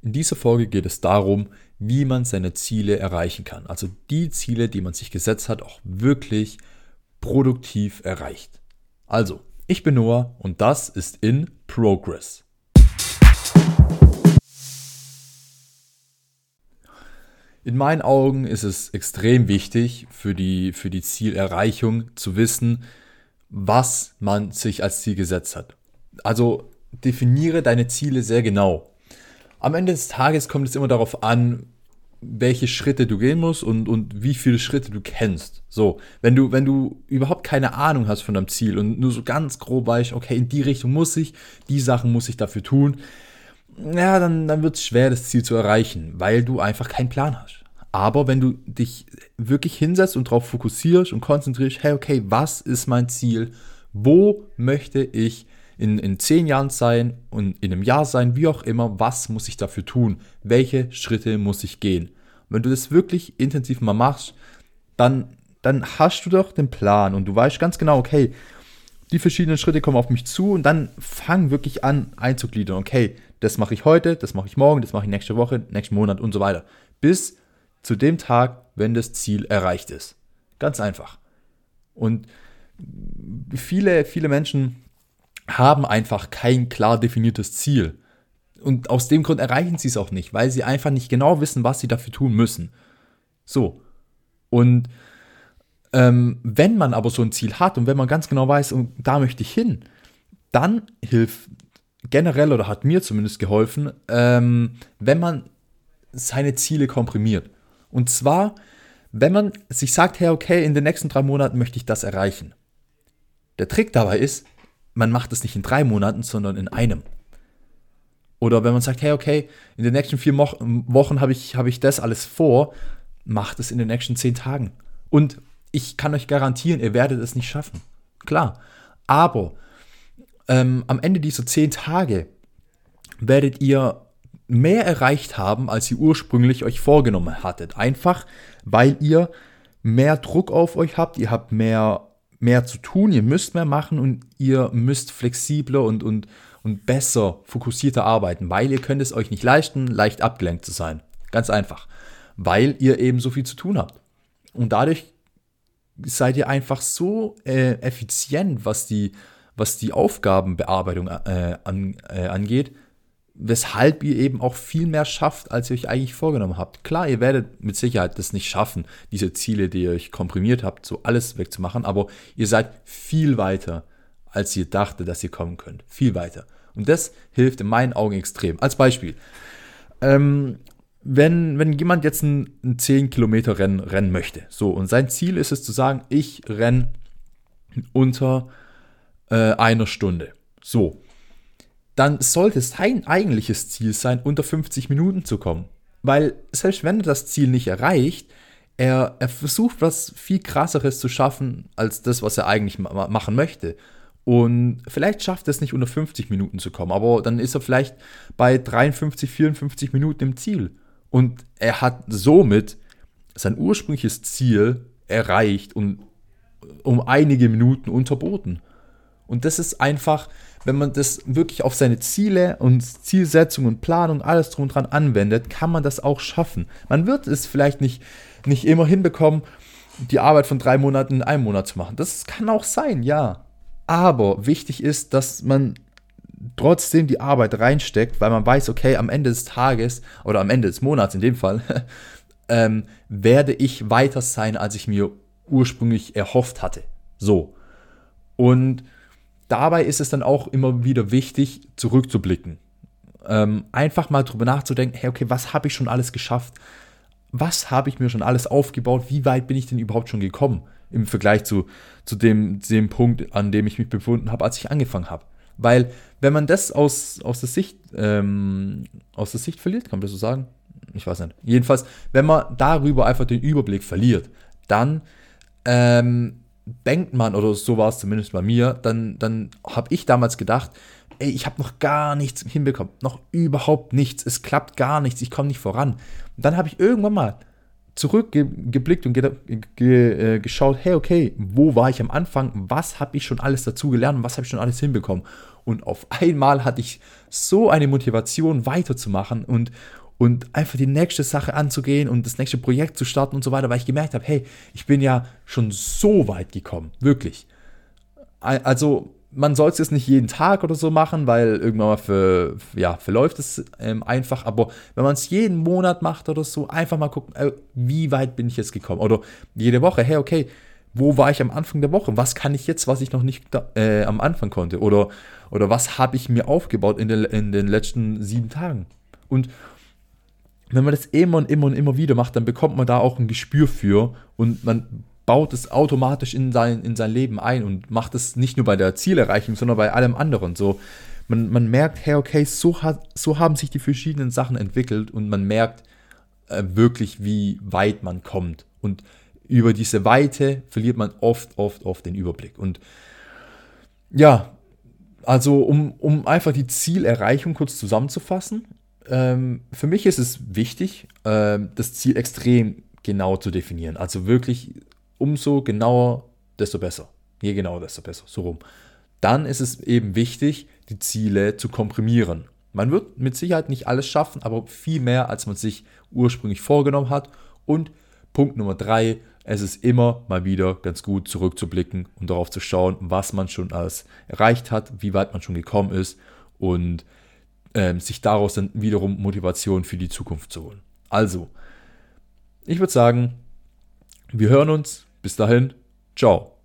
In dieser Folge geht es darum, wie man seine Ziele erreichen kann. Also die Ziele, die man sich gesetzt hat, auch wirklich produktiv erreicht. Also, ich bin Noah und das ist in Progress. In meinen Augen ist es extrem wichtig für die, für die Zielerreichung zu wissen, was man sich als Ziel gesetzt hat. Also definiere deine Ziele sehr genau. Am Ende des Tages kommt es immer darauf an, welche Schritte du gehen musst und, und wie viele Schritte du kennst. So, wenn du, wenn du überhaupt keine Ahnung hast von deinem Ziel und nur so ganz grob weißt, okay, in die Richtung muss ich, die Sachen muss ich dafür tun, ja, dann, dann wird es schwer, das Ziel zu erreichen, weil du einfach keinen Plan hast. Aber wenn du dich wirklich hinsetzt und darauf fokussierst und konzentrierst, hey, okay, was ist mein Ziel? Wo möchte ich in, in zehn Jahren sein und in einem Jahr sein, wie auch immer, was muss ich dafür tun? Welche Schritte muss ich gehen? wenn du das wirklich intensiv mal machst, dann, dann hast du doch den Plan und du weißt ganz genau, okay, die verschiedenen Schritte kommen auf mich zu und dann fang wirklich an einzugliedern. Okay, das mache ich heute, das mache ich morgen, das mache ich nächste Woche, nächsten Monat und so weiter. Bis zu dem Tag, wenn das Ziel erreicht ist. Ganz einfach. Und viele, viele Menschen haben einfach kein klar definiertes Ziel. Und aus dem Grund erreichen sie es auch nicht, weil sie einfach nicht genau wissen, was sie dafür tun müssen. So. Und ähm, wenn man aber so ein Ziel hat und wenn man ganz genau weiß, und da möchte ich hin, dann hilft generell oder hat mir zumindest geholfen, ähm, wenn man seine Ziele komprimiert. Und zwar, wenn man sich sagt, hey, okay, in den nächsten drei Monaten möchte ich das erreichen. Der Trick dabei ist, man macht es nicht in drei Monaten, sondern in einem. Oder wenn man sagt, hey, okay, in den nächsten vier Mo Wochen habe ich, hab ich das alles vor, macht es in den nächsten zehn Tagen. Und ich kann euch garantieren, ihr werdet es nicht schaffen. Klar. Aber ähm, am Ende dieser zehn Tage werdet ihr mehr erreicht haben, als ihr ursprünglich euch vorgenommen hattet. Einfach, weil ihr mehr Druck auf euch habt, ihr habt mehr mehr zu tun, ihr müsst mehr machen und ihr müsst flexibler und, und, und besser, fokussierter arbeiten, weil ihr könnt es euch nicht leisten, leicht abgelenkt zu sein. Ganz einfach. Weil ihr eben so viel zu tun habt. Und dadurch seid ihr einfach so äh, effizient, was die, was die Aufgabenbearbeitung äh, an, äh, angeht, weshalb ihr eben auch viel mehr schafft, als ihr euch eigentlich vorgenommen habt. Klar, ihr werdet mit Sicherheit das nicht schaffen, diese Ziele, die ihr euch komprimiert habt, so alles wegzumachen, aber ihr seid viel weiter, als ihr dachtet, dass ihr kommen könnt. Viel weiter. Und das hilft in meinen Augen extrem. Als Beispiel, ähm, wenn, wenn jemand jetzt ein, ein 10 Kilometer Rennen rennen möchte, so, und sein Ziel ist es zu sagen, ich renne unter äh, einer Stunde. So, dann sollte sein eigentliches Ziel sein, unter 50 Minuten zu kommen. Weil selbst wenn er das Ziel nicht erreicht, er, er versucht was viel krasseres zu schaffen, als das, was er eigentlich ma machen möchte. Und vielleicht schafft er es nicht unter 50 Minuten zu kommen, aber dann ist er vielleicht bei 53, 54 Minuten im Ziel. Und er hat somit sein ursprüngliches Ziel erreicht und um einige Minuten unterboten. Und das ist einfach, wenn man das wirklich auf seine Ziele und Zielsetzung und Planung, alles drum und dran anwendet, kann man das auch schaffen. Man wird es vielleicht nicht, nicht immer hinbekommen, die Arbeit von drei Monaten in einem Monat zu machen. Das kann auch sein, ja. Aber wichtig ist, dass man trotzdem die Arbeit reinsteckt, weil man weiß, okay, am Ende des Tages oder am Ende des Monats in dem Fall, ähm, werde ich weiter sein, als ich mir ursprünglich erhofft hatte. So. Und dabei ist es dann auch immer wieder wichtig, zurückzublicken. Ähm, einfach mal drüber nachzudenken, hey, okay, was habe ich schon alles geschafft? Was habe ich mir schon alles aufgebaut? Wie weit bin ich denn überhaupt schon gekommen im Vergleich zu, zu dem, dem Punkt, an dem ich mich befunden habe, als ich angefangen habe? Weil, wenn man das aus, aus, der Sicht, ähm, aus der Sicht verliert, kann man das so sagen? Ich weiß nicht. Jedenfalls, wenn man darüber einfach den Überblick verliert, dann ähm, denkt man, oder so war es zumindest bei mir, dann, dann habe ich damals gedacht, ey, ich habe noch gar nichts hinbekommen, noch überhaupt nichts, es klappt gar nichts, ich komme nicht voran. Und dann habe ich irgendwann mal zurückgeblickt und ge ge äh, geschaut, hey, okay, wo war ich am Anfang? Was habe ich schon alles dazu gelernt und was habe ich schon alles hinbekommen? Und auf einmal hatte ich so eine Motivation weiterzumachen und, und einfach die nächste Sache anzugehen und das nächste Projekt zu starten und so weiter, weil ich gemerkt habe, hey, ich bin ja schon so weit gekommen, wirklich. Also man soll es jetzt nicht jeden Tag oder so machen, weil irgendwann mal für, ja, verläuft es ähm, einfach. Aber wenn man es jeden Monat macht oder so, einfach mal gucken, äh, wie weit bin ich jetzt gekommen? Oder jede Woche, hey, okay, wo war ich am Anfang der Woche? Was kann ich jetzt, was ich noch nicht äh, am Anfang konnte? Oder, oder was habe ich mir aufgebaut in den, in den letzten sieben Tagen? Und wenn man das immer und immer und immer wieder macht, dann bekommt man da auch ein Gespür für und man baut es automatisch in sein, in sein Leben ein und macht es nicht nur bei der Zielerreichung, sondern bei allem anderen. So, man, man merkt, hey, okay, so, hat, so haben sich die verschiedenen Sachen entwickelt und man merkt äh, wirklich, wie weit man kommt. Und über diese Weite verliert man oft, oft, oft den Überblick. Und ja, also um, um einfach die Zielerreichung kurz zusammenzufassen, ähm, für mich ist es wichtig, äh, das Ziel extrem genau zu definieren. Also wirklich umso genauer, desto besser. Je genauer, desto besser. So rum. Dann ist es eben wichtig, die Ziele zu komprimieren. Man wird mit Sicherheit nicht alles schaffen, aber viel mehr, als man sich ursprünglich vorgenommen hat. Und Punkt Nummer drei, es ist immer mal wieder ganz gut zurückzublicken und darauf zu schauen, was man schon alles erreicht hat, wie weit man schon gekommen ist und ähm, sich daraus dann wiederum Motivation für die Zukunft zu holen. Also, ich würde sagen, wir hören uns bis dahin, ciao.